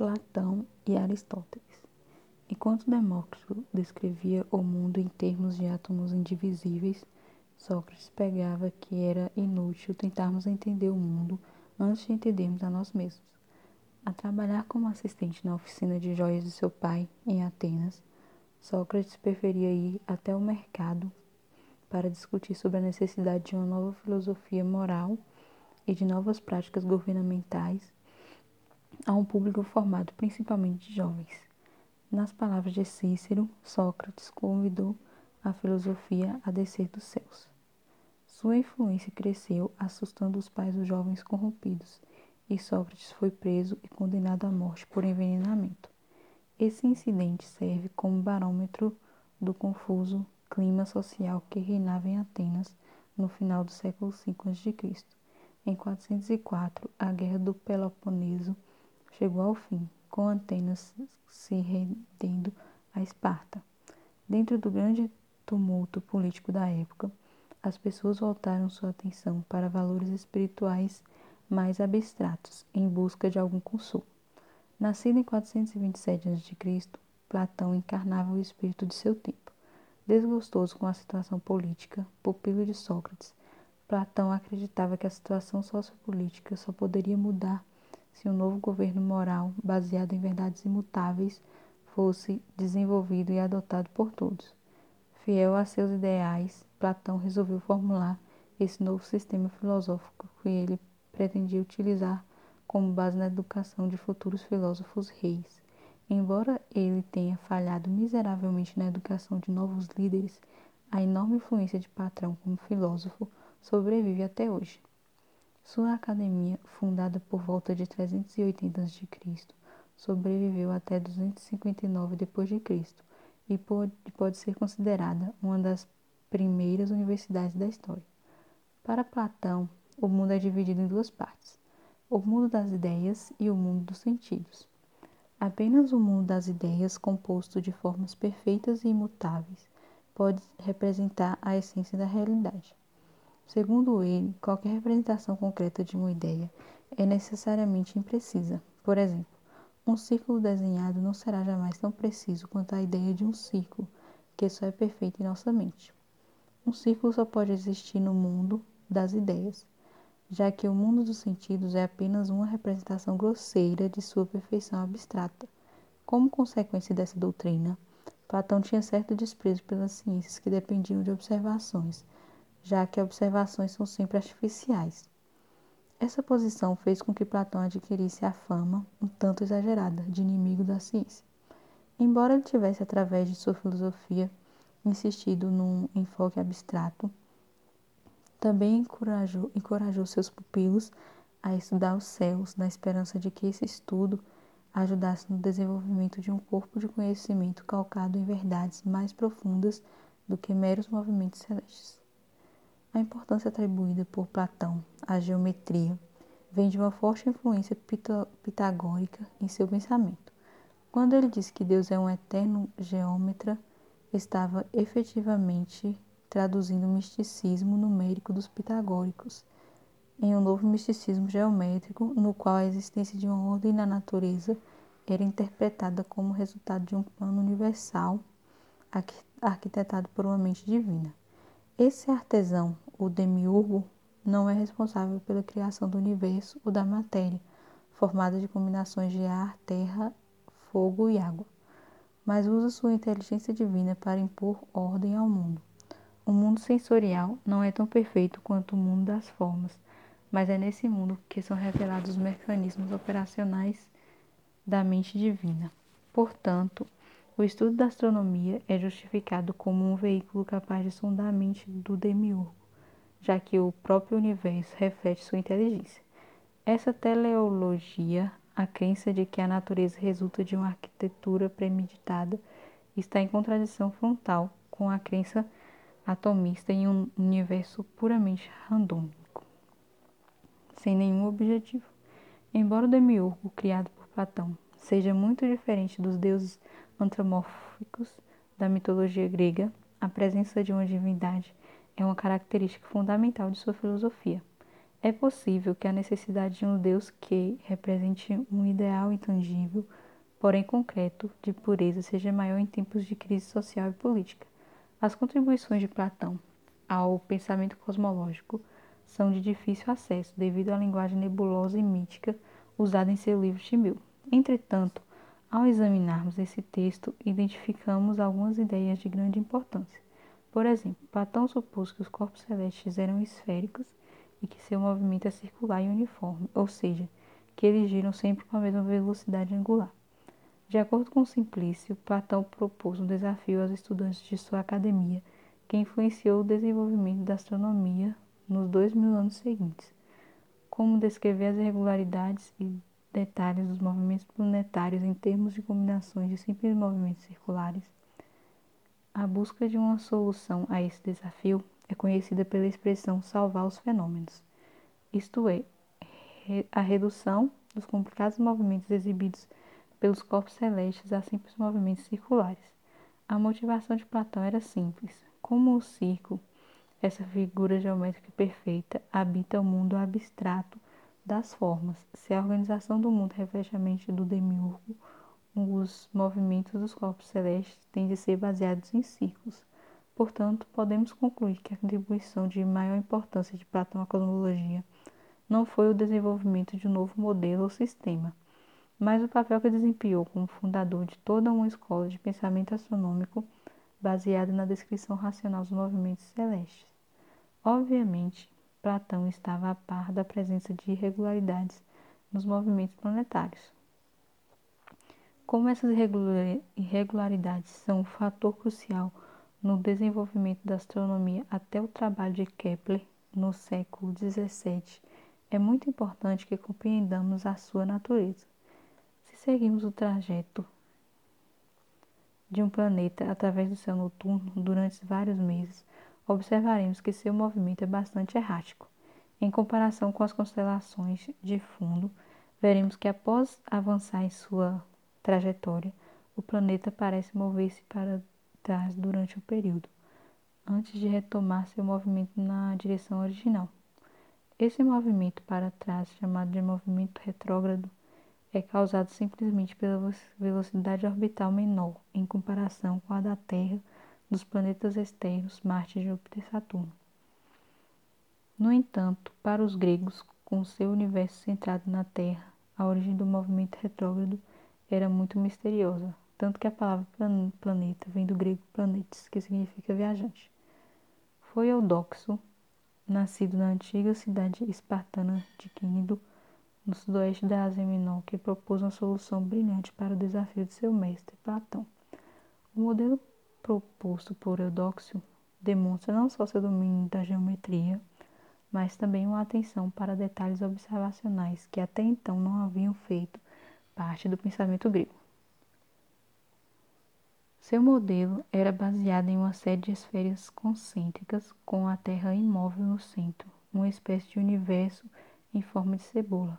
Platão e Aristóteles. Enquanto Demócrito descrevia o mundo em termos de átomos indivisíveis, Sócrates pegava que era inútil tentarmos entender o mundo antes de entendermos a nós mesmos. A trabalhar como assistente na oficina de joias de seu pai, em Atenas, Sócrates preferia ir até o mercado para discutir sobre a necessidade de uma nova filosofia moral e de novas práticas governamentais a um público formado principalmente de jovens. Nas palavras de Cícero, Sócrates convidou a filosofia a descer dos céus. Sua influência cresceu, assustando os pais dos jovens corrompidos, e Sócrates foi preso e condenado à morte por envenenamento. Esse incidente serve como barômetro do confuso clima social que reinava em Atenas no final do século V a.C. Em 404, a Guerra do Peloponeso chegou ao fim, com Atenas se rendendo a Esparta. Dentro do grande tumulto político da época, as pessoas voltaram sua atenção para valores espirituais mais abstratos, em busca de algum consolo. Nascido em 427 a.C., Platão encarnava o espírito de seu tempo. Desgostoso com a situação política, pupilo de Sócrates, Platão acreditava que a situação sociopolítica só poderia mudar se um novo governo moral, baseado em verdades imutáveis, fosse desenvolvido e adotado por todos. Fiel a seus ideais, Platão resolveu formular esse novo sistema filosófico que ele pretendia utilizar como base na educação de futuros filósofos reis. Embora ele tenha falhado miseravelmente na educação de novos líderes, a enorme influência de Patrão como filósofo sobrevive até hoje. Sua academia, fundada por volta de 380 a.C., sobreviveu até 259 d.C. e pode, ser considerada uma das primeiras universidades da história. Para Platão, o mundo é dividido em duas partes: o mundo das ideias e o mundo dos sentidos. Apenas o mundo das ideias, composto de formas perfeitas e imutáveis, pode representar a essência da realidade. Segundo ele, qualquer representação concreta de uma ideia é necessariamente imprecisa. Por exemplo, um círculo desenhado não será jamais tão preciso quanto a ideia de um círculo, que só é perfeito em nossa mente. Um círculo só pode existir no mundo das ideias, já que o mundo dos sentidos é apenas uma representação grosseira de sua perfeição abstrata. Como consequência dessa doutrina, Platão tinha certo desprezo pelas ciências que dependiam de observações já que observações são sempre artificiais. Essa posição fez com que Platão adquirisse a fama, um tanto exagerada, de inimigo da ciência. Embora ele tivesse, através de sua filosofia, insistido num enfoque abstrato, também encorajou, encorajou seus pupilos a estudar os céus, na esperança de que esse estudo ajudasse no desenvolvimento de um corpo de conhecimento calcado em verdades mais profundas do que meros movimentos celestes. A importância atribuída por Platão à geometria vem de uma forte influência pitagórica em seu pensamento. Quando ele disse que Deus é um eterno geômetra, estava efetivamente traduzindo o misticismo numérico dos pitagóricos em um novo misticismo geométrico, no qual a existência de uma ordem na natureza era interpretada como resultado de um plano universal arquitetado por uma mente divina. Esse artesão, o demiurgo, não é responsável pela criação do universo ou da matéria, formada de combinações de ar, terra, fogo e água, mas usa sua inteligência divina para impor ordem ao mundo. O mundo sensorial não é tão perfeito quanto o mundo das formas, mas é nesse mundo que são revelados os mecanismos operacionais da mente divina. Portanto, o estudo da astronomia é justificado como um veículo capaz de sondar a mente do demiurgo, já que o próprio universo reflete sua inteligência. Essa teleologia, a crença de que a natureza resulta de uma arquitetura premeditada, está em contradição frontal com a crença atomista em um universo puramente randômico, sem nenhum objetivo. Embora o demiurgo criado por Platão seja muito diferente dos deuses antropomórficos da mitologia grega, a presença de uma divindade é uma característica fundamental de sua filosofia. É possível que a necessidade de um Deus que represente um ideal intangível, porém concreto, de pureza seja maior em tempos de crise social e política. As contribuições de Platão ao pensamento cosmológico são de difícil acesso devido à linguagem nebulosa e mítica usada em seu livro Timeu. Entretanto, ao examinarmos esse texto, identificamos algumas ideias de grande importância. Por exemplo, Platão supôs que os corpos celestes eram esféricos e que seu movimento é circular e uniforme, ou seja, que eles giram sempre com a mesma velocidade angular. De acordo com Simplício, Platão propôs um desafio aos estudantes de sua academia, que influenciou o desenvolvimento da astronomia nos dois mil anos seguintes. Como descrever as irregularidades e detalhes dos movimentos planetários em termos de combinações de simples movimentos circulares. A busca de uma solução a esse desafio é conhecida pela expressão salvar os fenômenos, isto é, a redução dos complicados movimentos exibidos pelos corpos celestes a simples movimentos circulares. A motivação de Platão era simples. Como o círculo, essa figura geométrica perfeita, habita o mundo abstrato das formas. Se a organização do mundo reflete a mente do demiurgo, os movimentos dos corpos celestes têm de ser baseados em círculos. Portanto, podemos concluir que a contribuição de maior importância de Platão à cosmologia não foi o desenvolvimento de um novo modelo ou sistema, mas o papel que desempenhou como fundador de toda uma escola de pensamento astronômico baseada na descrição racional dos movimentos celestes. Obviamente, Platão estava a par da presença de irregularidades nos movimentos planetários. Como essas irregularidades são um fator crucial no desenvolvimento da astronomia até o trabalho de Kepler no século XVII, é muito importante que compreendamos a sua natureza. Se seguimos o trajeto de um planeta através do céu noturno durante vários meses, observaremos que seu movimento é bastante errático. Em comparação com as constelações de fundo, veremos que após avançar em sua trajetória, o planeta parece mover-se para trás durante o período, antes de retomar seu movimento na direção original. Esse movimento para trás, chamado de movimento retrógrado, é causado simplesmente pela velocidade orbital menor em comparação com a da Terra dos planetas externos Marte, Júpiter e Saturno. No entanto, para os gregos, com seu universo centrado na Terra, a origem do movimento retrógrado era muito misteriosa, tanto que a palavra planeta vem do grego planetes, que significa viajante. Foi Eudoxo, nascido na antiga cidade espartana de Quínido, no sudoeste da Ásia Menor, que propôs uma solução brilhante para o desafio de seu mestre, Platão. O modelo proposto por Eudóxio demonstra não só seu domínio da geometria, mas também uma atenção para detalhes observacionais que até então não haviam feito parte do pensamento grego. Seu modelo era baseado em uma série de esferas concêntricas com a Terra imóvel no centro, uma espécie de universo em forma de cebola.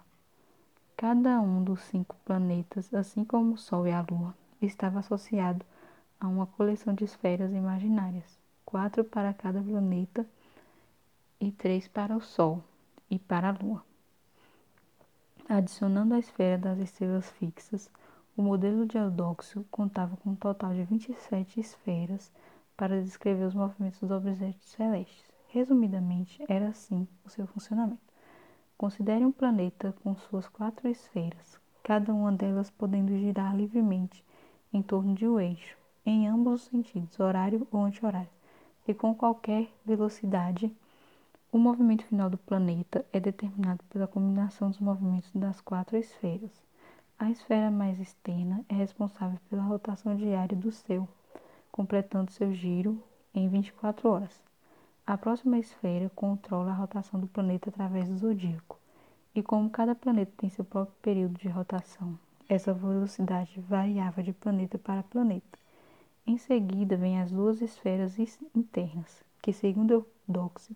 Cada um dos cinco planetas, assim como o Sol e a Lua, estava associado a uma coleção de esferas imaginárias, quatro para cada planeta e três para o Sol e para a Lua. Adicionando a esfera das estrelas fixas, o modelo de Eudóxio contava com um total de 27 esferas para descrever os movimentos dos objetos celestes. Resumidamente, era assim o seu funcionamento. Considere um planeta com suas quatro esferas, cada uma delas podendo girar livremente em torno de um eixo, em ambos os sentidos, horário ou anti-horário, e com qualquer velocidade. O movimento final do planeta é determinado pela combinação dos movimentos das quatro esferas. A esfera mais externa é responsável pela rotação diária do céu, completando seu giro em 24 horas. A próxima esfera controla a rotação do planeta através do zodíaco. E como cada planeta tem seu próprio período de rotação, essa velocidade variava de planeta para planeta. Em seguida, vêm as duas esferas internas, que, segundo Eudóxio,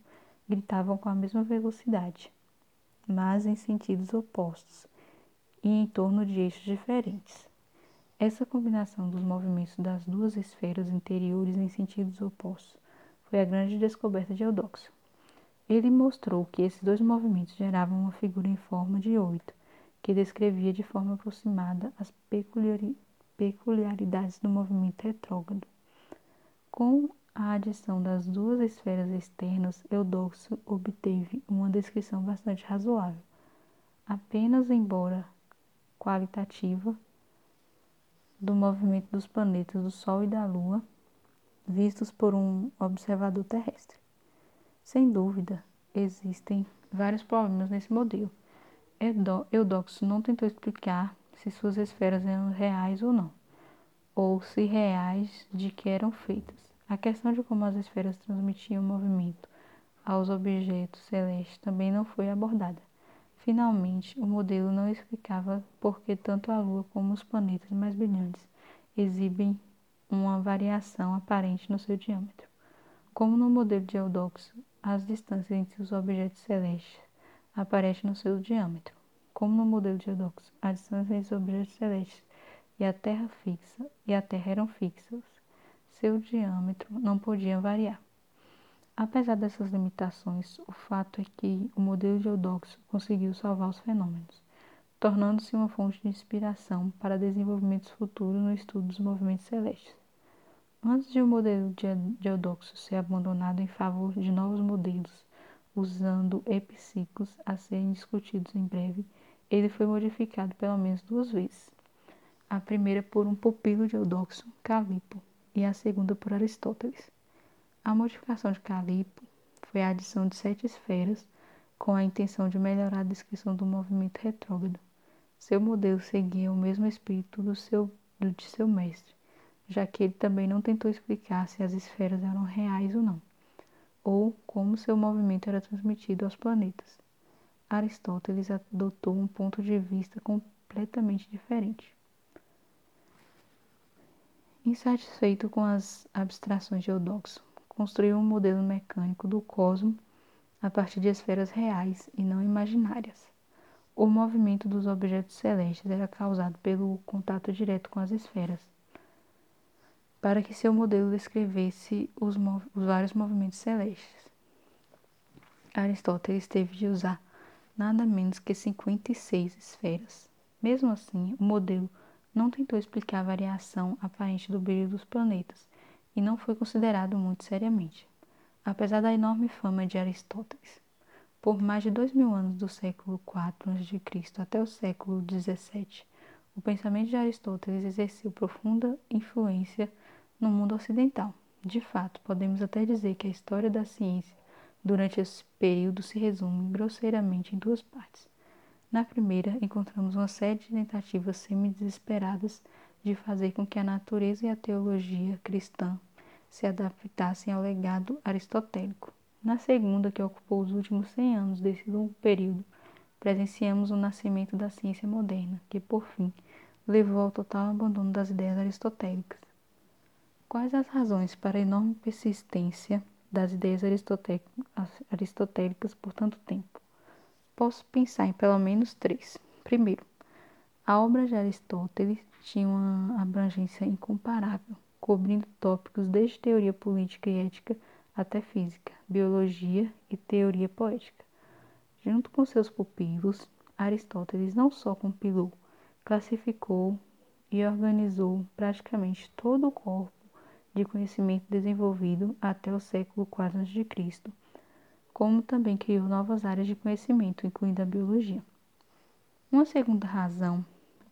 gritavam com a mesma velocidade, mas em sentidos opostos e em torno de eixos diferentes. Essa combinação dos movimentos das duas esferas interiores em sentidos opostos foi a grande descoberta de Eudóxio. Ele mostrou que esses dois movimentos geravam uma figura em forma de oito, que descrevia de forma aproximada as peculiaridades do movimento retrógrado. Com a adição das duas esferas externas, Eudoxo obteve uma descrição bastante razoável, apenas embora qualitativa, do movimento dos planetas do Sol e da Lua, vistos por um observador terrestre. Sem dúvida, existem vários problemas nesse modelo. Eudoxo não tentou explicar se suas esferas eram reais ou não, ou se reais de que eram feitas. A questão de como as esferas transmitiam movimento aos objetos celestes também não foi abordada. Finalmente, o modelo não explicava por que tanto a Lua como os planetas mais brilhantes exibem uma variação aparente no seu diâmetro. Como no modelo de Eudoxo, as distâncias entre os objetos celestes aparecem no seu diâmetro. Como no modelo de Eudoxo, a distância entre os objetos celestes e a Terra fixa e a Terra eram fixas, seu diâmetro não podia variar. Apesar dessas limitações, o fato é que o modelo de Eudoxo conseguiu salvar os fenômenos, tornando-se uma fonte de inspiração para desenvolvimentos futuros no estudo dos movimentos celestes. Antes de o modelo de Eudoxo ser abandonado em favor de novos modelos, usando epiciclos a serem discutidos em breve, ele foi modificado pelo menos duas vezes. A primeira por um pupilo de Eudoxo, Calipo, e a segunda por Aristóteles. A modificação de Calipo foi a adição de sete esferas com a intenção de melhorar a descrição do movimento retrógrado. Seu modelo seguia o mesmo espírito do, seu, do de seu mestre, já que ele também não tentou explicar se as esferas eram reais ou não, ou como seu movimento era transmitido aos planetas. Aristóteles adotou um ponto de vista completamente diferente. Insatisfeito com as abstrações de Eudoxo, construiu um modelo mecânico do cosmos a partir de esferas reais e não imaginárias. O movimento dos objetos celestes era causado pelo contato direto com as esferas, para que seu modelo descrevesse os, os vários movimentos celestes. Aristóteles teve de usar nada menos que 56 esferas. Mesmo assim, o modelo não tentou explicar a variação aparente do brilho dos planetas e não foi considerado muito seriamente, apesar da enorme fama de Aristóteles. Por mais de dois mil anos do século IV a.C. até o século XVII, o pensamento de Aristóteles exerceu profunda influência no mundo ocidental. De fato, podemos até dizer que a história da ciência durante esse período se resume grosseiramente em duas partes. Na primeira, encontramos uma série de tentativas semi-desesperadas de fazer com que a natureza e a teologia cristã se adaptassem ao legado aristotélico. Na segunda, que ocupou os últimos 100 anos desse longo período, presenciamos o nascimento da ciência moderna, que, por fim, levou ao total abandono das ideias aristotélicas. Quais as razões para a enorme persistência das ideias aristotélicas por tanto tempo? Posso pensar em pelo menos três. Primeiro, a obra de Aristóteles tinha uma abrangência incomparável, cobrindo tópicos desde teoria política e ética até física, biologia e teoria poética. Junto com seus pupilos, Aristóteles não só compilou, classificou e organizou praticamente todo o corpo de conhecimento desenvolvido até o século IV a.C., como também criou novas áreas de conhecimento, incluindo a biologia. Uma segunda razão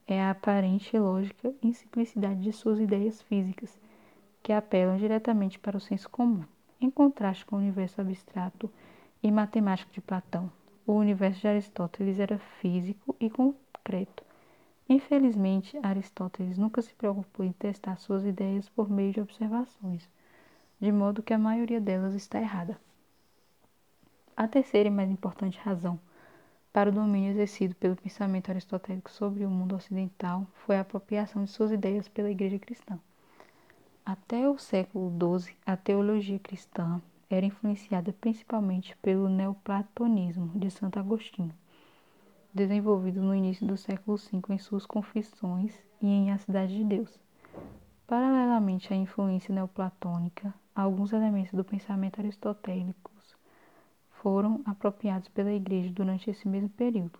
é a aparente lógica e simplicidade de suas ideias físicas, que apelam diretamente para o senso comum, em contraste com o universo abstrato e matemático de Platão. O universo de Aristóteles era físico e concreto, Infelizmente, Aristóteles nunca se preocupou em testar suas ideias por meio de observações, de modo que a maioria delas está errada. A terceira e mais importante razão para o domínio exercido pelo pensamento aristotélico sobre o mundo ocidental foi a apropriação de suas ideias pela Igreja cristã. Até o século XII, a teologia cristã era influenciada principalmente pelo neoplatonismo de Santo Agostinho desenvolvido no início do século V em suas Confissões e em A Cidade de Deus. Paralelamente à influência neoplatônica, alguns elementos do pensamento aristotélico foram apropriados pela Igreja durante esse mesmo período.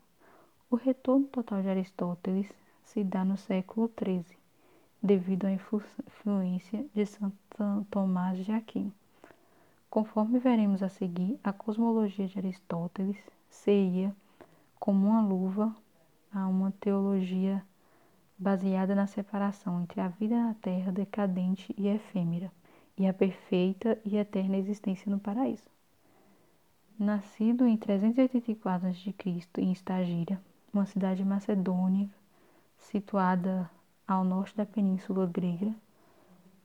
O retorno total de Aristóteles se dá no século XIII, devido à influência de Santo Tomás de Aquino. Conforme veremos a seguir, a cosmologia de Aristóteles seria como uma luva a uma teologia baseada na separação entre a vida na terra decadente e efêmera e a perfeita e eterna existência no paraíso. Nascido em 384 a.C. em Estagira, uma cidade macedônica situada ao norte da península grega,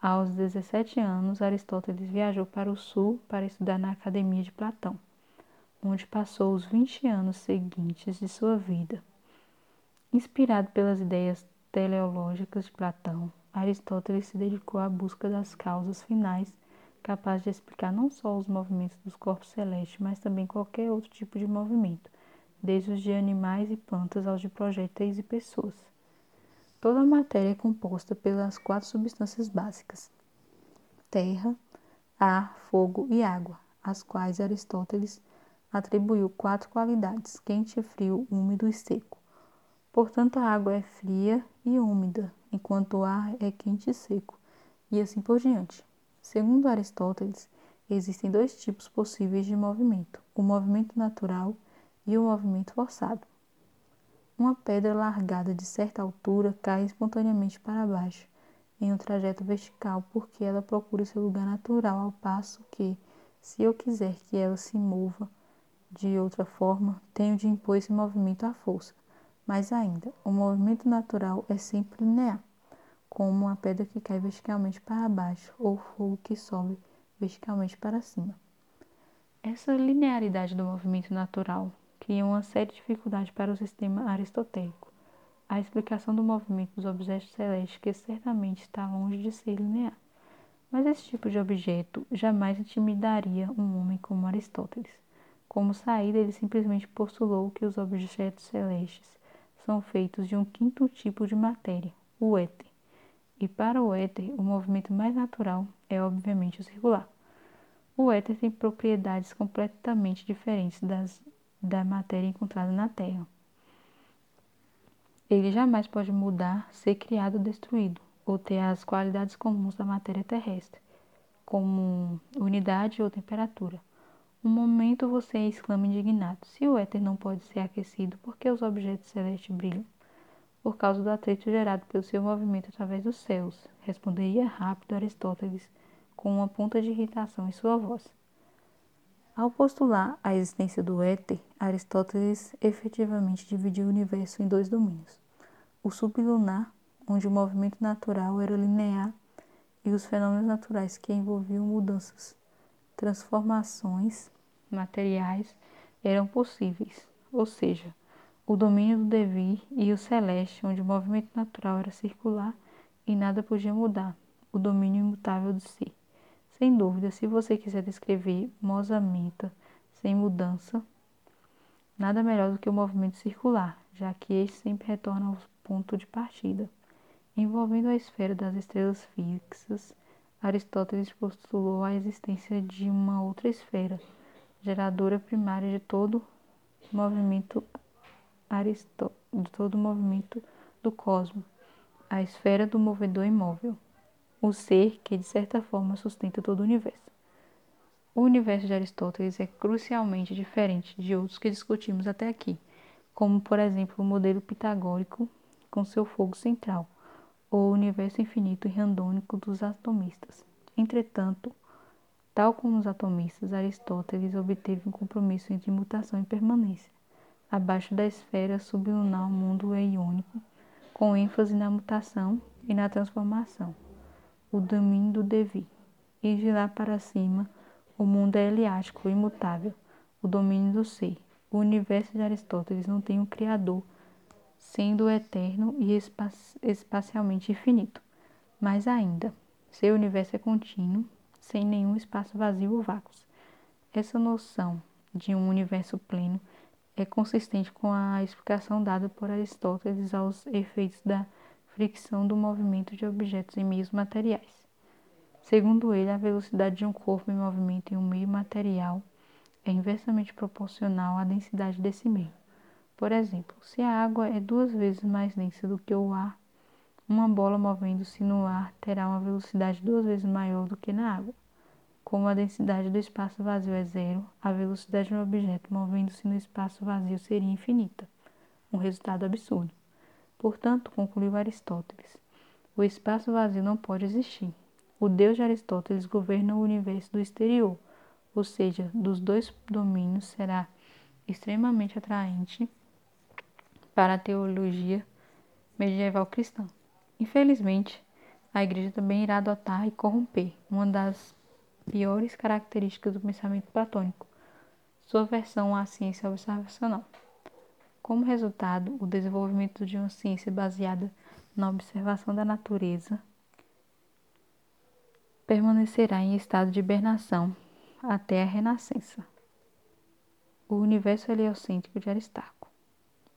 aos 17 anos Aristóteles viajou para o sul para estudar na Academia de Platão, onde passou os 20 anos seguintes de sua vida. Inspirado pelas ideias teleológicas de Platão, Aristóteles se dedicou à busca das causas finais capazes de explicar não só os movimentos dos corpos celestes, mas também qualquer outro tipo de movimento, desde os de animais e plantas aos de projéteis e pessoas. Toda a matéria é composta pelas quatro substâncias básicas: terra, ar, fogo e água, às quais Aristóteles atribuiu quatro qualidades: quente, frio, úmido e seco. Portanto, a água é fria e úmida, enquanto o ar é quente e seco, e assim por diante. Segundo Aristóteles, existem dois tipos possíveis de movimento: o movimento natural e o movimento forçado. Uma pedra largada de certa altura cai espontaneamente para baixo, em um trajeto vertical, porque ela procura seu lugar natural, ao passo que, se eu quiser que ela se mova de outra forma, tenho de impor esse movimento à força. Mais ainda, o movimento natural é sempre linear, como uma pedra que cai verticalmente para baixo ou fogo que sobe verticalmente para cima. Essa linearidade do movimento natural cria uma séria dificuldade para o sistema aristotélico. A explicação do movimento dos objetos celestes, que certamente está longe de ser linear. Mas esse tipo de objeto jamais intimidaria um homem como Aristóteles. Como saída, ele simplesmente postulou que os objetos celestes são feitos de um quinto tipo de matéria, o éter. E para o éter, o movimento mais natural é obviamente o circular. O éter tem propriedades completamente diferentes das da matéria encontrada na Terra. Ele jamais pode mudar, ser criado ou destruído, ou ter as qualidades comuns da matéria terrestre, como unidade ou temperatura. Um momento você exclama indignado: se o éter não pode ser aquecido, por que os objetos celestes brilham? Por causa do atrito gerado pelo seu movimento através dos céus, responderia rápido Aristóteles, com uma ponta de irritação em sua voz. Ao postular a existência do éter, Aristóteles efetivamente dividiu o universo em dois domínios: o sublunar, onde o movimento natural era linear, e os fenômenos naturais que envolviam mudanças transformações materiais eram possíveis, ou seja, o domínio do devir e o celeste, onde o movimento natural era circular e nada podia mudar, o domínio imutável de si. Sem dúvida, se você quiser descrever Mosamenta sem mudança, nada melhor do que o movimento circular, já que este sempre retorna ao ponto de partida. Envolvendo a esfera das estrelas fixas, Aristóteles postulou a existência de uma outra esfera, geradora primária de todo movimento Aristó de todo movimento do cosmos, a esfera do movedor imóvel, o ser que de certa forma sustenta todo o universo. O universo de Aristóteles é crucialmente diferente de outros que discutimos até aqui, como por exemplo o modelo pitagórico com seu fogo central ou universo infinito e randônico dos atomistas. Entretanto, tal como os atomistas, Aristóteles obteve um compromisso entre mutação e permanência. Abaixo da esfera sublunar o mundo é iônico, com ênfase na mutação e na transformação, o domínio do devir. E de lá para cima, o mundo é eliático, imutável, o domínio do ser. O universo de Aristóteles não tem um criador, sendo eterno e espacialmente infinito. Mais ainda, seu universo é contínuo, sem nenhum espaço vazio ou vácuo. Essa noção de um universo pleno é consistente com a explicação dada por Aristóteles aos efeitos da fricção do movimento de objetos em meios materiais. Segundo ele, a velocidade de um corpo em movimento em um meio material é inversamente proporcional à densidade desse meio. Por exemplo, se a água é duas vezes mais densa do que o ar, uma bola movendo-se no ar terá uma velocidade duas vezes maior do que na água. Como a densidade do espaço vazio é zero, a velocidade de um objeto movendo-se no espaço vazio seria infinita. Um resultado absurdo. Portanto, concluiu Aristóteles, o espaço vazio não pode existir. O Deus de Aristóteles governa o universo do exterior, ou seja, dos dois domínios será extremamente atraente para a teologia medieval cristã. Infelizmente, a Igreja também irá adotar e corromper uma das piores características do pensamento platônico, sua versão à ciência observacional. Como resultado, o desenvolvimento de uma ciência baseada na observação da natureza permanecerá em estado de hibernação até a Renascença. O universo heliocêntrico de Aristarco.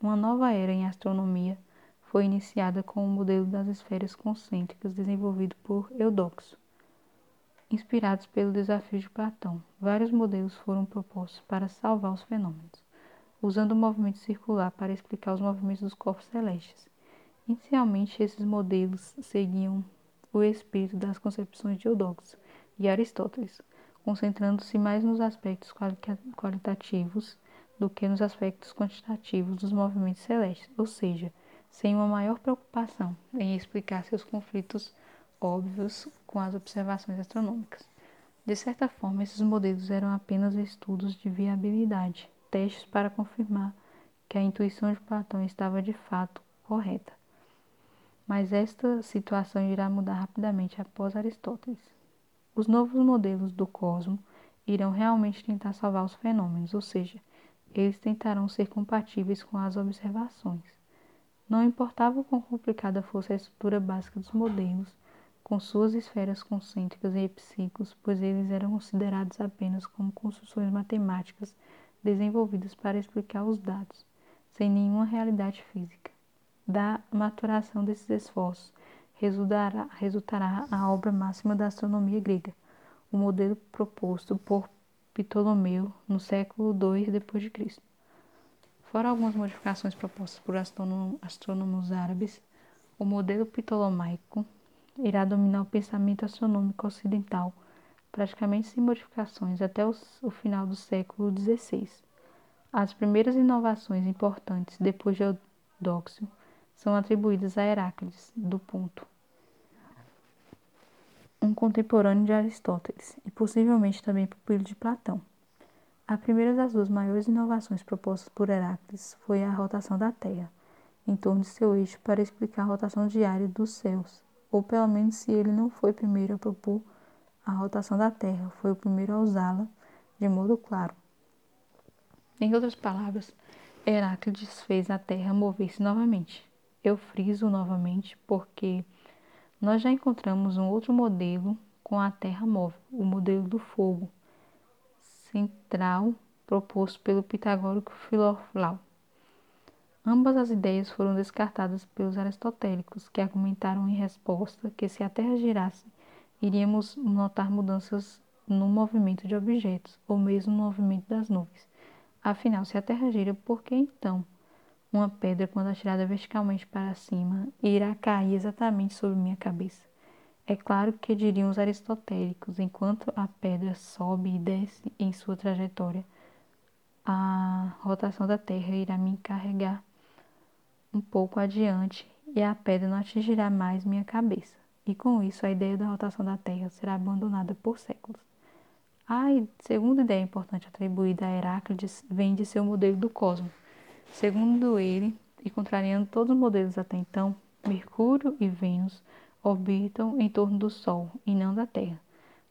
Uma nova era em astronomia foi iniciada com o modelo das esferas concêntricas desenvolvido por Eudoxo. Inspirados pelo desafio de Platão, vários modelos foram propostos para salvar os fenômenos, usando o movimento circular para explicar os movimentos dos corpos celestes. Inicialmente, esses modelos seguiam o espírito das concepções de Eudoxo e Aristóteles, concentrando-se mais nos aspectos qualitativos do que nos aspectos quantitativos dos movimentos celestes, ou seja, sem uma maior preocupação em explicar seus conflitos óbvios com as observações astronômicas. De certa forma, esses modelos eram apenas estudos de viabilidade, testes para confirmar que a intuição de Platão estava de fato correta. Mas esta situação irá mudar rapidamente após Aristóteles. Os novos modelos do cosmos irão realmente tentar salvar os fenômenos, ou seja, eles tentarão ser compatíveis com as observações. Não importava o quão complicada fosse a estrutura básica dos modelos, com suas esferas concêntricas e epiciclos, pois eles eram considerados apenas como construções matemáticas desenvolvidas para explicar os dados, sem nenhuma realidade física. Da maturação desses esforços resultará, resultará a obra máxima da astronomia grega, o modelo proposto por Ptolomeu no século II d.C. Fora algumas modificações propostas por astrônomos árabes, o modelo ptolomaico irá dominar o pensamento astronômico ocidental, praticamente sem modificações, até o final do século XVI. As primeiras inovações importantes depois de Eudóxio são atribuídas a Heráclides, do ponto um contemporâneo de Aristóteles e possivelmente também pupilo de Platão. A primeira das duas maiores inovações propostas por Heráclides foi a rotação da Terra, em torno de seu eixo para explicar a rotação diária dos céus, ou pelo menos se ele não foi o primeiro a propor a rotação da Terra, foi o primeiro a usá-la de modo claro. Em outras palavras, Heráclides fez a Terra mover-se novamente. Eu friso novamente porque nós já encontramos um outro modelo com a Terra móvel, o modelo do fogo central proposto pelo pitagórico Filoflau. Ambas as ideias foram descartadas pelos aristotélicos, que argumentaram em resposta que se a Terra girasse, iríamos notar mudanças no movimento de objetos, ou mesmo no movimento das nuvens. Afinal, se a Terra gira, por que então uma pedra, quando atirada verticalmente para cima, irá cair exatamente sobre minha cabeça. É claro que diriam os aristotélicos, enquanto a pedra sobe e desce em sua trajetória, a rotação da Terra irá me carregar um pouco adiante e a pedra não atingirá mais minha cabeça. E com isso, a ideia da rotação da Terra será abandonada por séculos. A segunda ideia importante atribuída a Heráclides vem de seu modelo do cosmos Segundo ele, e contrariando todos os modelos até então, Mercúrio e Vênus orbitam em torno do Sol e não da Terra.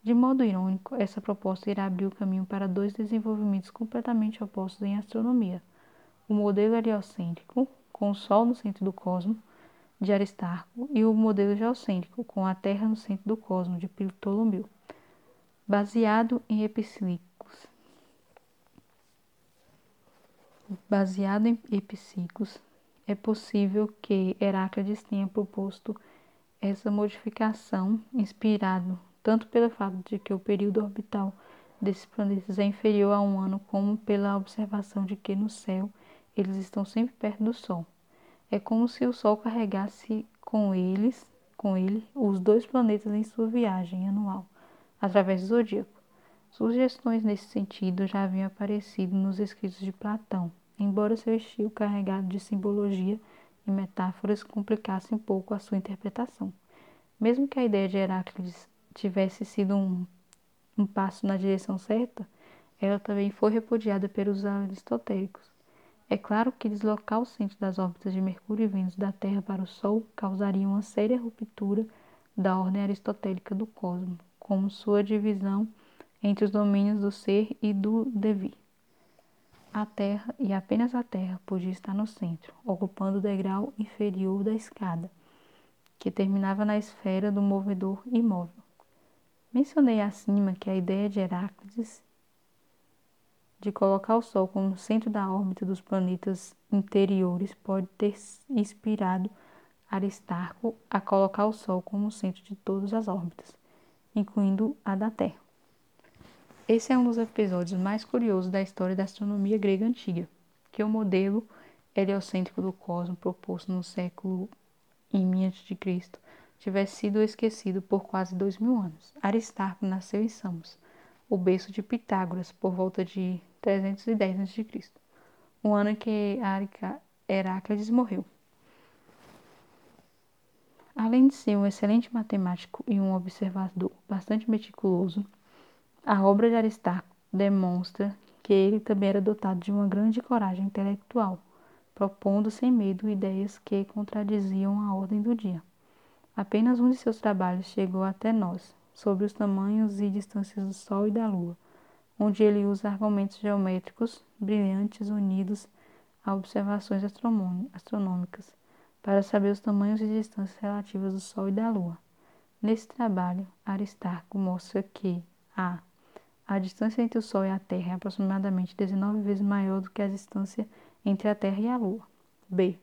De modo irônico, essa proposta irá abrir o caminho para dois desenvolvimentos completamente opostos em astronomia: o modelo heliocêntrico, com o Sol no centro do cosmos, de Aristarco, e o modelo geocêntrico, com a Terra no centro do cosmos, de Ptolomeu, baseado em epiciclos Baseado em epiciclos, é possível que Heráclides tenha proposto essa modificação inspirado tanto pelo fato de que o período orbital desses planetas é inferior a um ano, como pela observação de que no céu eles estão sempre perto do Sol. É como se o Sol carregasse com eles, com ele, os dois planetas em sua viagem anual através do zodíaco. Sugestões nesse sentido já haviam aparecido nos escritos de Platão, embora seu estilo carregado de simbologia e metáforas complicasse um pouco a sua interpretação. Mesmo que a ideia de Heráclides tivesse sido um, um passo na direção certa, ela também foi repudiada pelos aristotélicos. É claro que deslocar o centro das órbitas de Mercúrio e Vênus da Terra para o Sol causaria uma séria ruptura da ordem aristotélica do cosmos, como sua divisão entre os domínios do ser e do devir. A Terra, e apenas a Terra, podia estar no centro, ocupando o degrau inferior da escada, que terminava na esfera do movedor imóvel. Mencionei acima que a ideia de Heráclides de colocar o Sol como centro da órbita dos planetas interiores pode ter inspirado Aristarco a colocar o Sol como centro de todas as órbitas, incluindo a da Terra. Esse é um dos episódios mais curiosos da história da astronomia grega antiga, que o modelo heliocêntrico do cosmos proposto no século I a.C. tivesse sido esquecido por quase dois mil anos. Aristarco nasceu em Samos, o berço de Pitágoras, por volta de 310 a.C., o ano em que Heráclides morreu. Além de ser um excelente matemático e um observador bastante meticuloso, a obra de Aristarco demonstra que ele também era dotado de uma grande coragem intelectual, propondo sem medo ideias que contradiziam a ordem do dia. Apenas um de seus trabalhos chegou até nós, sobre os tamanhos e distâncias do Sol e da Lua, onde ele usa argumentos geométricos brilhantes unidos a observações astronômicas para saber os tamanhos e distâncias relativas do Sol e da Lua. Nesse trabalho, Aristarco mostra que a a distância entre o Sol e a Terra é aproximadamente 19 vezes maior do que a distância entre a Terra e a Lua. B.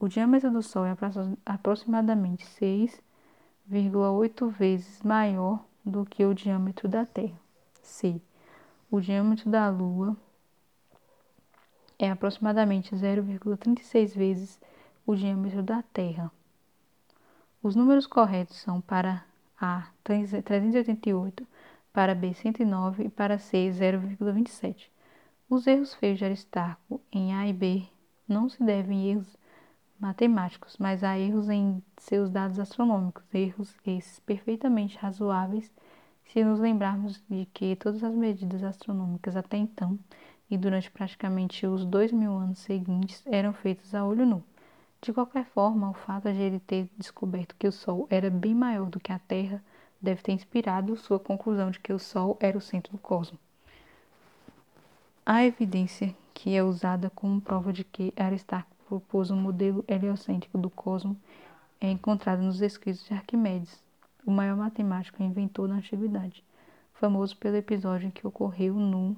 O diâmetro do Sol é aproximadamente 6,8 vezes maior do que o diâmetro da Terra. C. O diâmetro da Lua é aproximadamente 0,36 vezes o diâmetro da Terra. Os números corretos são para A 388, para B 109 e para C 0,27. Os erros feios de Aristarco em A e B não se devem a erros matemáticos, mas a erros em seus dados astronômicos, erros esses perfeitamente razoáveis se nos lembrarmos de que todas as medidas astronômicas até então e durante praticamente os dois mil anos seguintes eram feitas a olho nu. De qualquer forma, o fato de ele ter descoberto que o Sol era bem maior do que a Terra deve ter inspirado sua conclusão de que o Sol era o centro do cosmos. A evidência que é usada como prova de que Aristarco propôs um modelo heliocêntrico do cosmos é encontrada nos escritos de Arquimedes, o maior matemático e inventor da antiguidade, famoso pelo episódio que ocorreu nu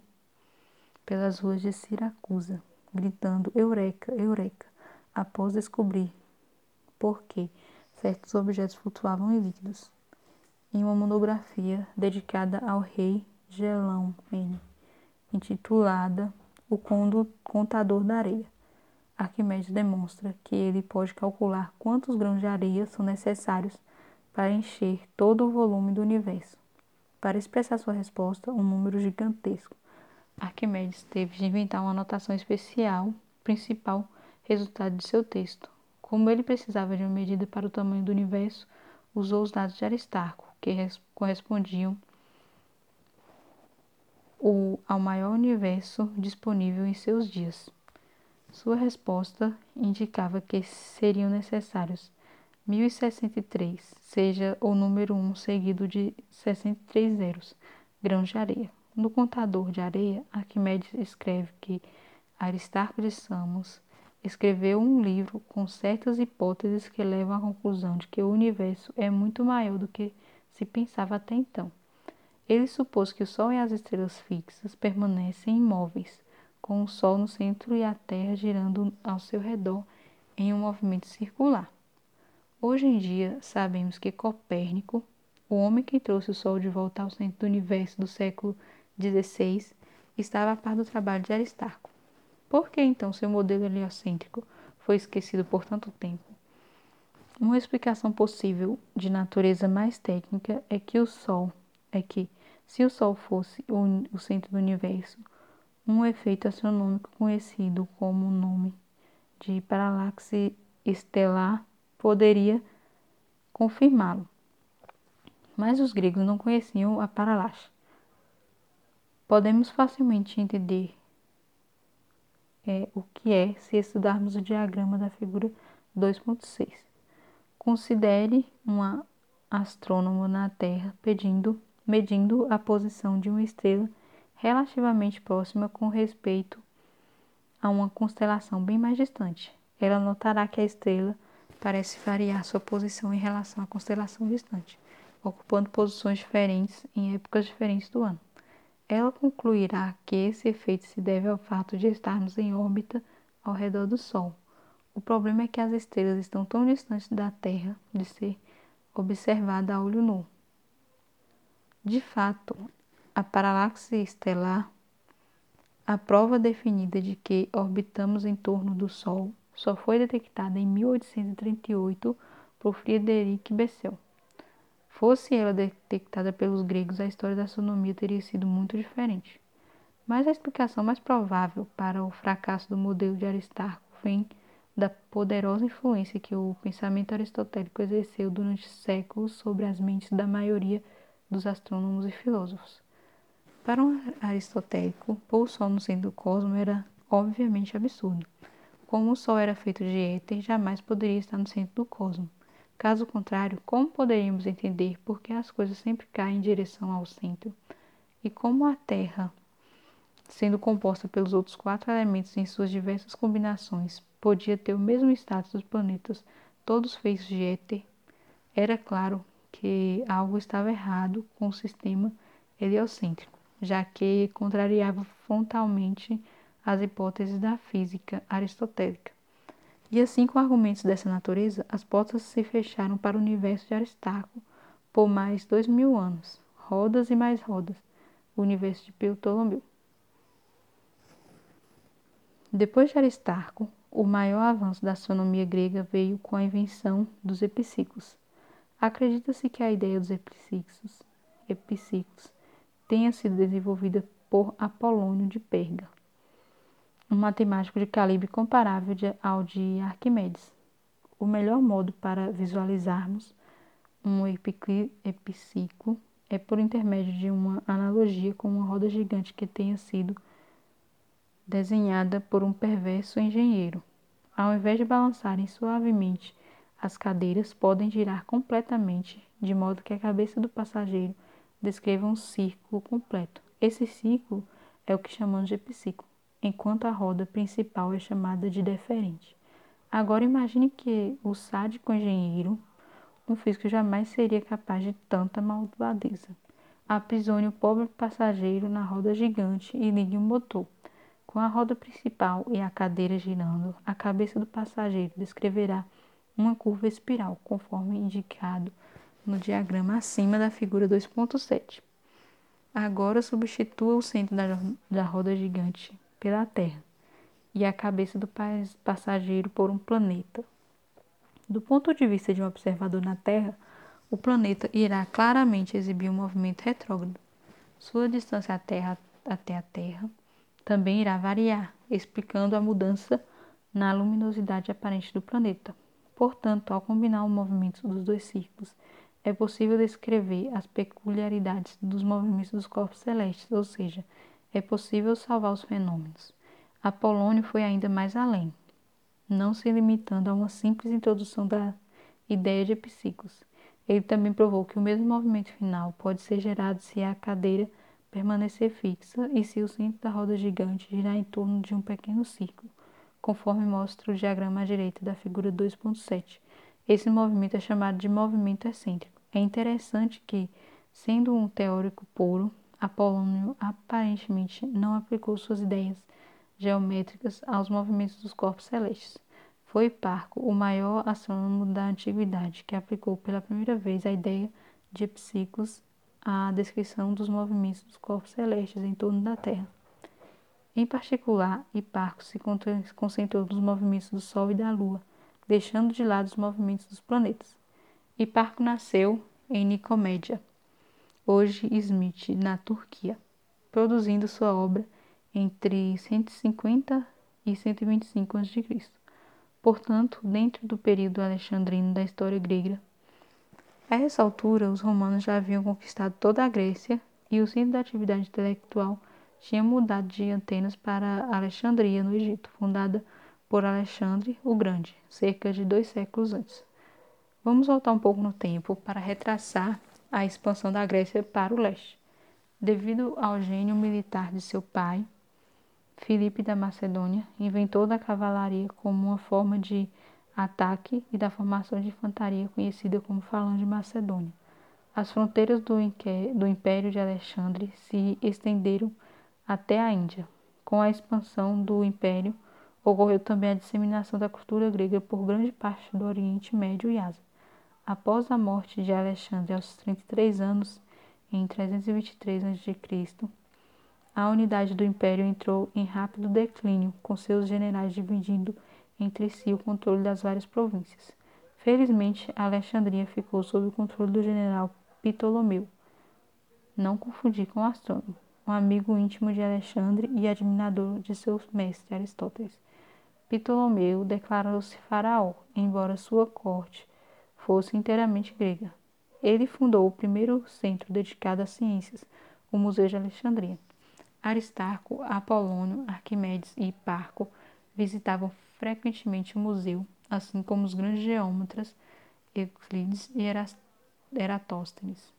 pelas ruas de Siracusa, gritando Eureka, Eureka, após descobrir por que certos objetos flutuavam em líquidos em uma monografia dedicada ao rei Gelão N, intitulada O Contador da Areia. Arquimedes demonstra que ele pode calcular quantos grãos de areia são necessários para encher todo o volume do universo. Para expressar sua resposta, um número gigantesco, Arquimedes teve de inventar uma notação especial, principal resultado de seu texto. Como ele precisava de uma medida para o tamanho do universo, usou os dados de Aristarco, que correspondiam ao maior universo disponível em seus dias. Sua resposta indicava que seriam necessários 1063, seja o número 1 seguido de 63 zeros, grãos de areia. No contador de areia, Arquimedes escreve que Aristarco de Samos escreveu um livro com certas hipóteses que levam à conclusão de que o universo é muito maior do que se pensava até então. Ele supôs que o Sol e as estrelas fixas permanecem imóveis, com o Sol no centro e a Terra girando ao seu redor em um movimento circular. Hoje em dia, sabemos que Copérnico, o homem que trouxe o Sol de volta ao centro do universo do século XVI estava a par do trabalho de Aristarco. Por que então seu modelo heliocêntrico foi esquecido por tanto tempo? Uma explicação possível de natureza mais técnica é que o Sol é que, se o Sol fosse o, o centro do universo, um efeito astronômico conhecido como nome de paralaxe estelar poderia confirmá-lo. Mas os gregos não conheciam a paralaxe. Podemos facilmente entender é, o que é se estudarmos o diagrama da figura 2.6. Considere um astrônomo na Terra pedindo, medindo a posição de uma estrela relativamente próxima com respeito a uma constelação bem mais distante. Ela notará que a estrela parece variar sua posição em relação à constelação distante, ocupando posições diferentes em épocas diferentes do ano. Ela concluirá que esse efeito se deve ao fato de estarmos em órbita ao redor do Sol. O problema é que as estrelas estão tão distantes da Terra de ser observada a olho nu. De fato, a paralaxe estelar, a prova definida de que orbitamos em torno do Sol, só foi detectada em 1838 por Friedrich Bessel. Fosse ela detectada pelos gregos, a história da astronomia teria sido muito diferente. Mas a explicação mais provável para o fracasso do modelo de Aristarco vem da poderosa influência que o pensamento aristotélico exerceu durante séculos sobre as mentes da maioria dos astrônomos e filósofos. Para um aristotélico, pôr o Sol no centro do cosmos era obviamente absurdo. Como o Sol era feito de éter, jamais poderia estar no centro do cosmos. Caso contrário, como poderíamos entender por que as coisas sempre caem em direção ao centro? E como a Terra, sendo composta pelos outros quatro elementos em suas diversas combinações, podia ter o mesmo status dos planetas, todos feitos de éter? Era claro que algo estava errado com o sistema heliocêntrico, já que contrariava frontalmente as hipóteses da física aristotélica. E assim, com argumentos dessa natureza, as portas se fecharam para o universo de Aristarco por mais dois mil anos, rodas e mais rodas, o universo de Ptolomeu. Depois de Aristarco, o maior avanço da astronomia grega veio com a invenção dos epiciclos. Acredita-se que a ideia dos epiciclos, epiciclos tenha sido desenvolvida por Apolônio de Perga um matemático de calibre comparável ao de Arquimedes. O melhor modo para visualizarmos um epiciclo é por intermédio de uma analogia com uma roda gigante que tenha sido desenhada por um perverso engenheiro. Ao invés de balançarem suavemente, as cadeiras podem girar completamente, de modo que a cabeça do passageiro descreva um círculo completo. Esse círculo é o que chamamos de epiciclo enquanto a roda principal é chamada de deferente. Agora imagine que o sádico engenheiro, um físico jamais seria capaz de tanta malvadeza. Aprisione o pobre passageiro na roda gigante e ligue o motor. Com a roda principal e a cadeira girando, a cabeça do passageiro descreverá uma curva espiral, conforme indicado no diagrama acima da figura 2.7. Agora substitua o centro da, da roda gigante pela Terra e a cabeça do passageiro por um planeta. Do ponto de vista de um observador na Terra, o planeta irá claramente exibir um movimento retrógrado. Sua distância terra, até a Terra também irá variar, explicando a mudança na luminosidade aparente do planeta. Portanto, ao combinar o movimento dos dois círculos, é possível descrever as peculiaridades dos movimentos dos corpos celestes, ou seja, é possível salvar os fenômenos. Apolônio foi ainda mais além, não se limitando a uma simples introdução da ideia de psíquicos. Ele também provou que o mesmo movimento final pode ser gerado se a cadeira permanecer fixa e se o centro da roda gigante girar em torno de um pequeno círculo, conforme mostra o diagrama à direita da figura 2.7. Esse movimento é chamado de movimento excêntrico. É interessante que, sendo um teórico puro, Apolônio aparentemente não aplicou suas ideias geométricas aos movimentos dos corpos celestes. Foi Parco, o maior astrônomo da antiguidade, que aplicou pela primeira vez a ideia de epiciclos a descrição dos movimentos dos corpos celestes em torno da Terra. Em particular, Hiparco se concentrou nos movimentos do Sol e da Lua, deixando de lado os movimentos dos planetas. Hiparco nasceu em Nicomédia, hoje Smith, na Turquia, produzindo sua obra entre 150 e 125 a.C. Portanto, dentro do período alexandrino da história grega, a essa altura os romanos já haviam conquistado toda a Grécia e o centro da atividade intelectual tinha mudado de Atenas para Alexandria, no Egito, fundada por Alexandre o Grande, cerca de dois séculos antes. Vamos voltar um pouco no tempo para retraçar a expansão da Grécia para o leste. Devido ao gênio militar de seu pai, Filipe da Macedônia inventou da cavalaria como uma forma de ataque e da formação de infantaria conhecida como falange macedônia. As fronteiras do, do Império de Alexandre se estenderam até a Índia. Com a expansão do Império, ocorreu também a disseminação da cultura grega por grande parte do Oriente Médio e Ásia. Após a morte de Alexandre aos 33 anos, em 323 a.C., a unidade do império entrou em rápido declínio, com seus generais dividindo entre si o controle das várias províncias. Felizmente, Alexandria ficou sob o controle do general Ptolomeu. Não confundir com o astrônomo, um amigo íntimo de Alexandre e admirador de seu mestre Aristóteles. Ptolomeu declarou-se faraó, embora sua corte fosse inteiramente grega. Ele fundou o primeiro centro dedicado às ciências, o Museu de Alexandria. Aristarco, Apolônio, Arquimedes e Parco visitavam frequentemente o museu, assim como os grandes geômetras Euclides e Eratóstenes.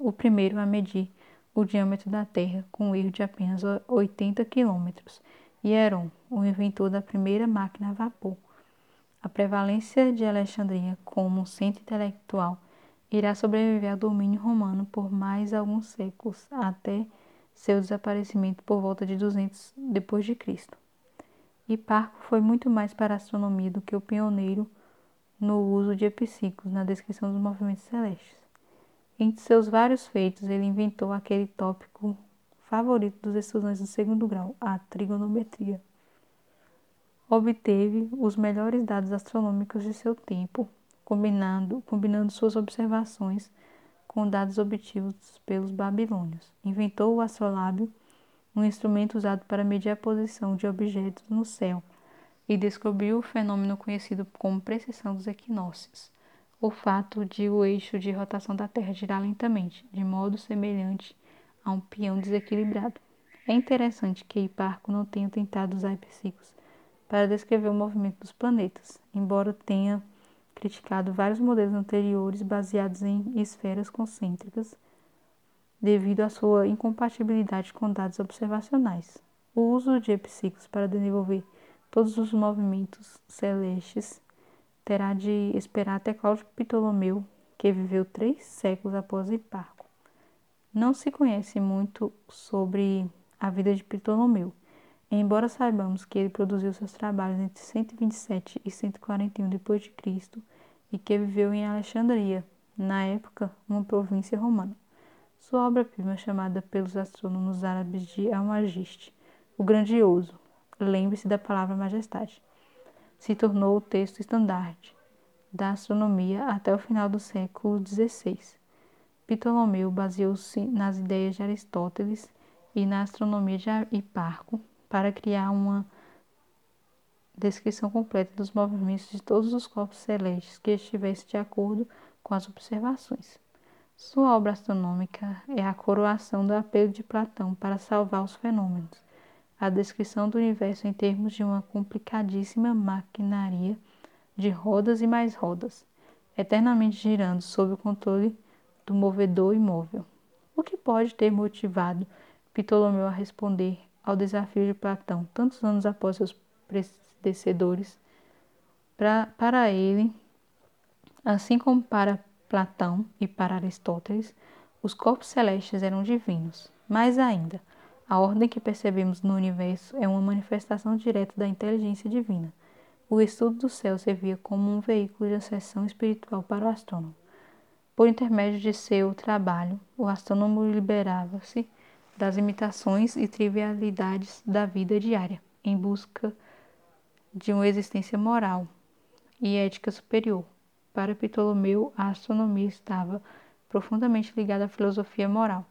O primeiro a medir o diâmetro da Terra com um erro de apenas 80 quilômetros, e Heron, o inventor da primeira máquina a vapor, a prevalência de Alexandria como centro intelectual irá sobreviver ao domínio romano por mais alguns séculos, até seu desaparecimento por volta de 200 depois de Cristo. Hiparco foi muito mais para a astronomia do que o pioneiro no uso de epiciclos na descrição dos movimentos celestes. Entre seus vários feitos, ele inventou aquele tópico favorito dos estudantes do segundo grau, a trigonometria obteve os melhores dados astronômicos de seu tempo, combinando, combinando suas observações com dados obtidos pelos babilônios. Inventou o astrolábio, um instrumento usado para medir a posição de objetos no céu, e descobriu o fenômeno conhecido como precessão dos equinócios, o fato de o eixo de rotação da Terra girar lentamente, de modo semelhante a um peão desequilibrado. É interessante que Hiparco não tenha tentado usar psíquicos para descrever o movimento dos planetas, embora tenha criticado vários modelos anteriores baseados em esferas concêntricas, devido à sua incompatibilidade com dados observacionais. O uso de epsíquicos para desenvolver todos os movimentos celestes terá de esperar até Cláudio Ptolomeu, que viveu três séculos após Hiparco. Não se conhece muito sobre a vida de Ptolomeu, Embora saibamos que ele produziu seus trabalhos entre 127 e 141 d.C. e que viveu em Alexandria, na época uma província romana. Sua obra-prima, chamada pelos astrônomos árabes de Almagiste, o Grandioso, lembre-se da palavra majestade, se tornou o texto estandarte da astronomia até o final do século XVI. Ptolomeu baseou-se nas ideias de Aristóteles e na astronomia de Hiparco para criar uma descrição completa dos movimentos de todos os corpos celestes que estivesse de acordo com as observações. Sua obra astronômica é a coroação do apelo de Platão para salvar os fenômenos, a descrição do universo em termos de uma complicadíssima maquinaria de rodas e mais rodas, eternamente girando sob o controle do movedor imóvel. O que pode ter motivado Ptolomeu a responder ao desafio de Platão, tantos anos após seus predecessores. Para ele, assim como para Platão e para Aristóteles, os corpos celestes eram divinos. Mais ainda, a ordem que percebemos no universo é uma manifestação direta da inteligência divina. O estudo do céu servia como um veículo de acessão espiritual para o astrônomo. Por intermédio de seu trabalho, o astrônomo liberava-se das imitações e trivialidades da vida diária, em busca de uma existência moral e ética superior. Para Ptolomeu, a astronomia estava profundamente ligada à filosofia moral.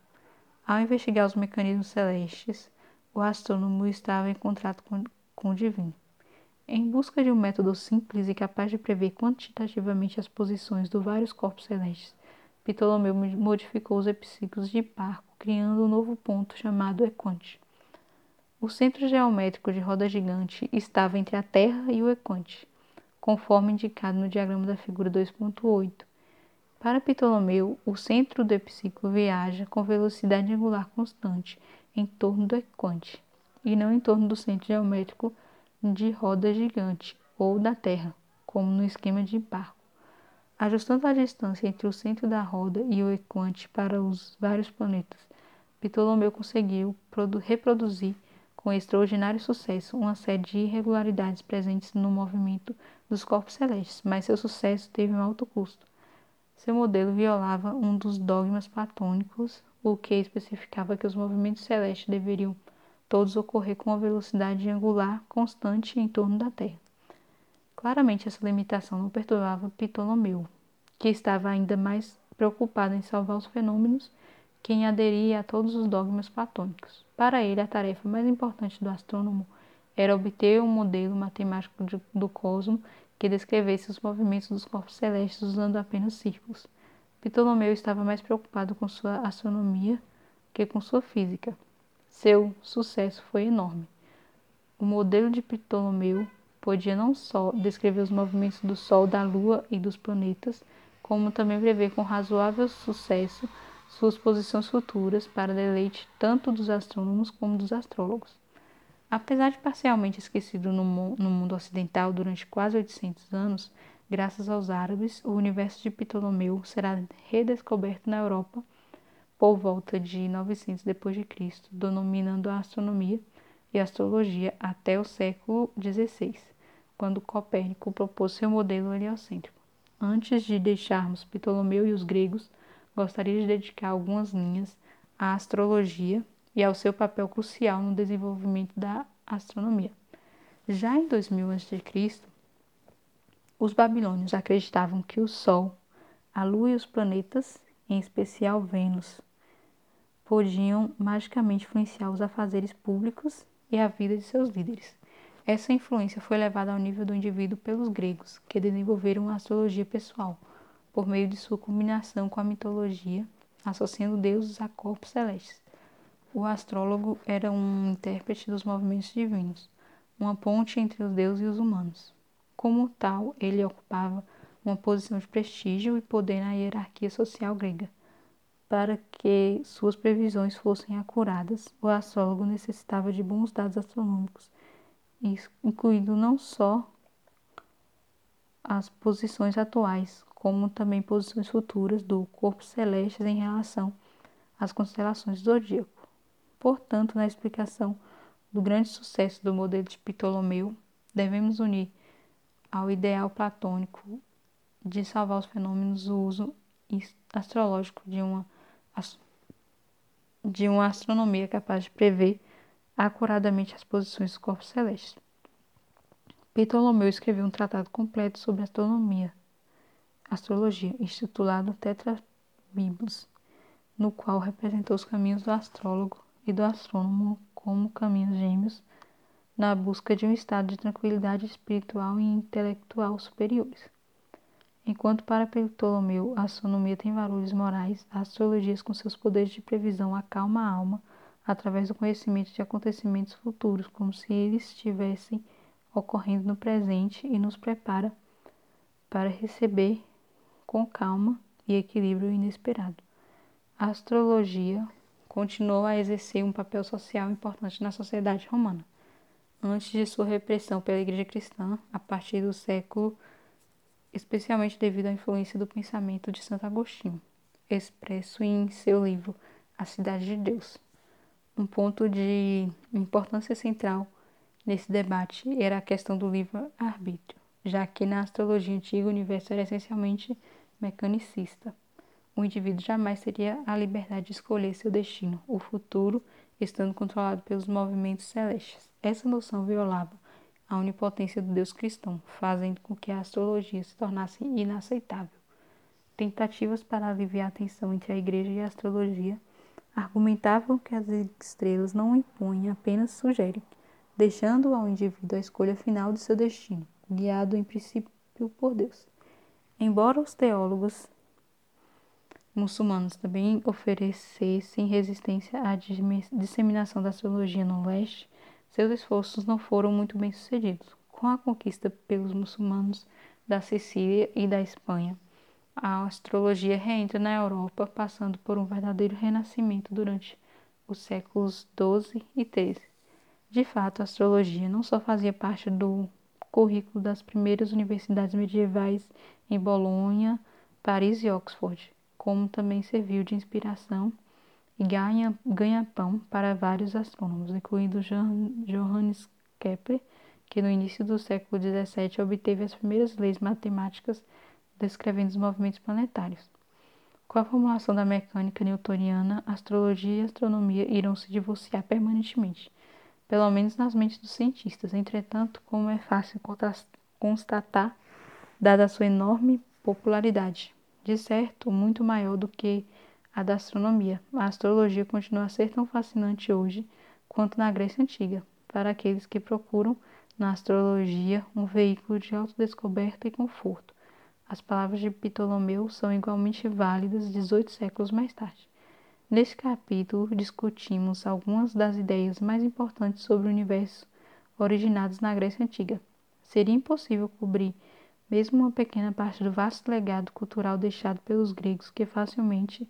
Ao investigar os mecanismos celestes, o astrônomo estava em contato com, com o divino. Em busca de um método simples e capaz de prever quantitativamente as posições dos vários corpos celestes, Ptolomeu modificou os epiciclos de Parco, criando um novo ponto chamado Equante. O centro geométrico de roda gigante estava entre a Terra e o Equante, conforme indicado no diagrama da figura 2.8. Para Ptolomeu, o centro do epiciclo viaja com velocidade angular constante em torno do equante, e não em torno do centro geométrico de roda gigante ou da Terra, como no esquema de Parco. Ajustando a distância entre o centro da roda e o equante para os vários planetas, Ptolomeu conseguiu reproduzir com extraordinário sucesso uma série de irregularidades presentes no movimento dos corpos celestes, mas seu sucesso teve um alto custo. Seu modelo violava um dos dogmas platônicos, o que especificava que os movimentos celestes deveriam todos ocorrer com uma velocidade angular constante em torno da Terra. Claramente, essa limitação não perturbava Ptolomeu, que estava ainda mais preocupado em salvar os fenômenos que em aderir a todos os dogmas platônicos. Para ele, a tarefa mais importante do astrônomo era obter um modelo matemático do cosmos que descrevesse os movimentos dos corpos celestes usando apenas círculos. Ptolomeu estava mais preocupado com sua astronomia que com sua física. Seu sucesso foi enorme. O modelo de Ptolomeu podia não só descrever os movimentos do Sol, da Lua e dos planetas, como também prever com razoável sucesso suas posições futuras para deleite tanto dos astrônomos como dos astrólogos. Apesar de parcialmente esquecido no, no mundo ocidental durante quase 800 anos, graças aos árabes, o universo de Ptolomeu será redescoberto na Europa por volta de 900 d.C., dominando a astronomia e astrologia até o século XVI, quando Copérnico propôs seu modelo heliocêntrico. Antes de deixarmos Ptolomeu e os gregos, gostaria de dedicar algumas linhas à astrologia e ao seu papel crucial no desenvolvimento da astronomia. Já em 2000 a.C., os babilônios acreditavam que o Sol, a Lua e os planetas, em especial Vênus, podiam magicamente influenciar os afazeres públicos e a vida de seus líderes. Essa influência foi levada ao nível do indivíduo pelos gregos, que desenvolveram a astrologia pessoal, por meio de sua combinação com a mitologia, associando deuses a corpos celestes. O astrólogo era um intérprete dos movimentos divinos, uma ponte entre os deuses e os humanos. Como tal, ele ocupava uma posição de prestígio e poder na hierarquia social grega. Para que suas previsões fossem acuradas, o astrólogo necessitava de bons dados astronômicos, incluindo não só as posições atuais, como também posições futuras do corpo celeste em relação às constelações do zodíaco. Portanto, na explicação do grande sucesso do modelo de Ptolomeu, devemos unir ao ideal platônico de salvar os fenômenos o uso astrológico de uma de uma astronomia capaz de prever acuradamente as posições dos corpos celestes. Ptolomeu escreveu um tratado completo sobre astronomia, astrologia, intitulado Tetrabiblos, no qual representou os caminhos do astrólogo e do astrônomo como caminhos gêmeos na busca de um estado de tranquilidade espiritual e intelectual superiores. Enquanto para Ptolomeu a astronomia tem valores morais, a astrologia com seus poderes de previsão acalma a alma através do conhecimento de acontecimentos futuros, como se eles estivessem ocorrendo no presente e nos prepara para receber com calma e equilíbrio inesperado. A astrologia continuou a exercer um papel social importante na sociedade romana, antes de sua repressão pela Igreja cristã, a partir do século especialmente devido à influência do pensamento de Santo Agostinho, expresso em seu livro A Cidade de Deus. Um ponto de importância central nesse debate era a questão do livre-arbítrio, já que na astrologia antiga o universo era essencialmente mecanicista. o indivíduo jamais teria a liberdade de escolher seu destino, o futuro, estando controlado pelos movimentos celestes. Essa noção violava a onipotência do Deus cristão, fazendo com que a astrologia se tornasse inaceitável. Tentativas para aliviar a tensão entre a igreja e a astrologia argumentavam que as estrelas não impõem, apenas sugerem, deixando ao indivíduo a escolha final de seu destino, guiado em princípio por Deus. Embora os teólogos muçulmanos também oferecessem resistência à disseminação da astrologia no leste, seus esforços não foram muito bem sucedidos. Com a conquista pelos muçulmanos da Sicília e da Espanha, a astrologia reentra na Europa, passando por um verdadeiro renascimento durante os séculos XII e XIII. De fato, a astrologia não só fazia parte do currículo das primeiras universidades medievais em Bolonha, Paris e Oxford, como também serviu de inspiração e ganha-pão para vários astrônomos, incluindo Johannes Kepler, que no início do século XVII obteve as primeiras leis matemáticas descrevendo os movimentos planetários. Com a formulação da mecânica newtoniana, astrologia e astronomia irão se divorciar permanentemente, pelo menos nas mentes dos cientistas. Entretanto, como é fácil constatar, dada a sua enorme popularidade, de certo, muito maior do que a da astronomia, a astrologia continua a ser tão fascinante hoje quanto na Grécia Antiga, para aqueles que procuram na astrologia um veículo de autodescoberta e conforto. As palavras de Ptolomeu são igualmente válidas 18 séculos mais tarde. Neste capítulo, discutimos algumas das ideias mais importantes sobre o universo originadas na Grécia Antiga. Seria impossível cobrir mesmo uma pequena parte do vasto legado cultural deixado pelos gregos, que facilmente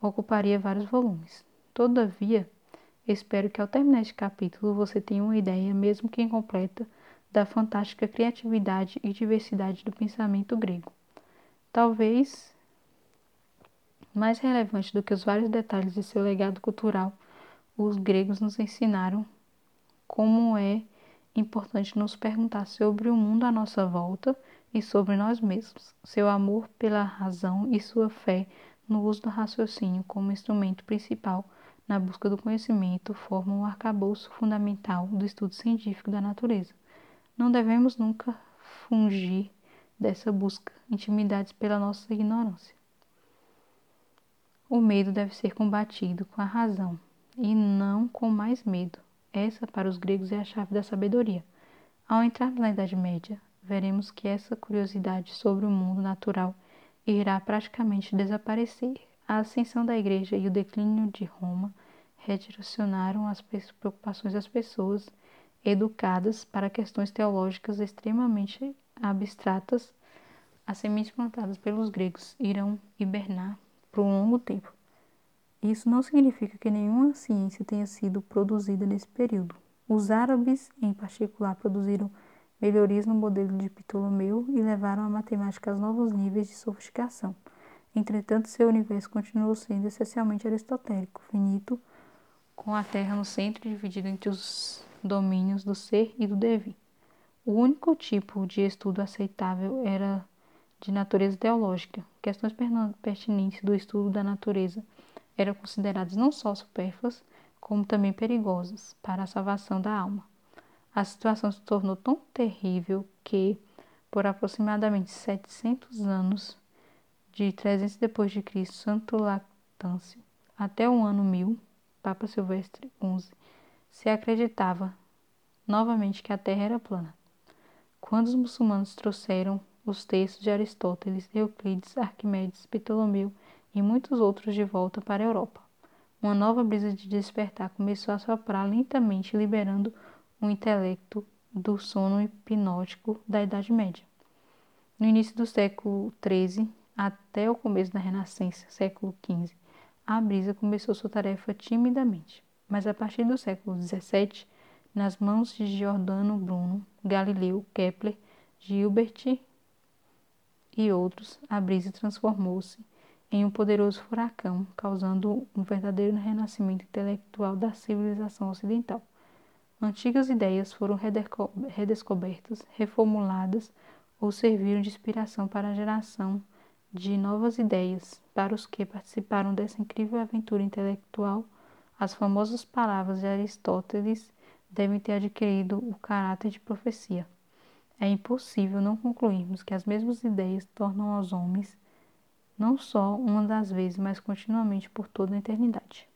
ocuparia vários volumes. Todavia, espero que ao terminar este capítulo você tenha uma ideia, mesmo que incompleta, da fantástica criatividade e diversidade do pensamento grego. Talvez mais relevante do que os vários detalhes de seu legado cultural, os gregos nos ensinaram como é importante nos perguntar sobre o mundo à nossa volta e sobre nós mesmos. Seu amor pela razão e sua fé no uso do raciocínio como instrumento principal na busca do conhecimento formam o arcabouço fundamental do estudo científico da natureza. Não devemos nunca fungir dessa busca, intimidados pela nossa ignorância. O medo deve ser combatido com a razão e não com mais medo. Essa, para os gregos, é a chave da sabedoria. Ao entrar na Idade Média, veremos que essa curiosidade sobre o mundo natural irá praticamente desaparecer. A ascensão da Igreja e o declínio de Roma redirecionaram as preocupações das pessoas educadas para questões teológicas extremamente abstratas, as sementes plantadas pelos gregos irão hibernar por um longo tempo. Isso não significa que nenhuma ciência tenha sido produzida nesse período. Os árabes, em particular, produziram melhorias no modelo de Ptolomeu e levaram a matemática a novos níveis de sofisticação. Entretanto, seu universo continuou sendo essencialmente aristotélico, finito, com a Terra no centro dividido entre os domínios do ser e do devir. O único tipo de estudo aceitável era de natureza teológica. Questões pertinentes do estudo da natureza eram consideradas não só supérfluas, como também perigosas para a salvação da alma. A situação se tornou tão terrível que, por aproximadamente 700 anos, de 300 depois de Cristo, Santo Lactâncio, até o ano 1000, Papa Silvestre XI, se acreditava novamente que a Terra era plana. Quando os muçulmanos trouxeram os textos de Aristóteles, Euclides, Arquimedes, Ptolomeu e muitos outros de volta para a Europa, uma nova brisa de despertar começou a soprar lentamente, liberando o intelecto do sono hipnótico da Idade Média. No início do século XIII até o começo da Renascença, século XV, a brisa começou sua tarefa timidamente, mas a partir do século XVII nas mãos de Giordano Bruno, Galileu, Kepler, Gilbert e outros, a brisa transformou-se em um poderoso furacão, causando um verdadeiro renascimento intelectual da civilização ocidental. Antigas ideias foram redescobertas, reformuladas ou serviram de inspiração para a geração de novas ideias. Para os que participaram dessa incrível aventura intelectual, as famosas palavras de Aristóteles devem ter adquirido o caráter de profecia. É impossível não concluirmos que as mesmas ideias tornam aos homens não só uma das vezes, mas continuamente por toda a eternidade.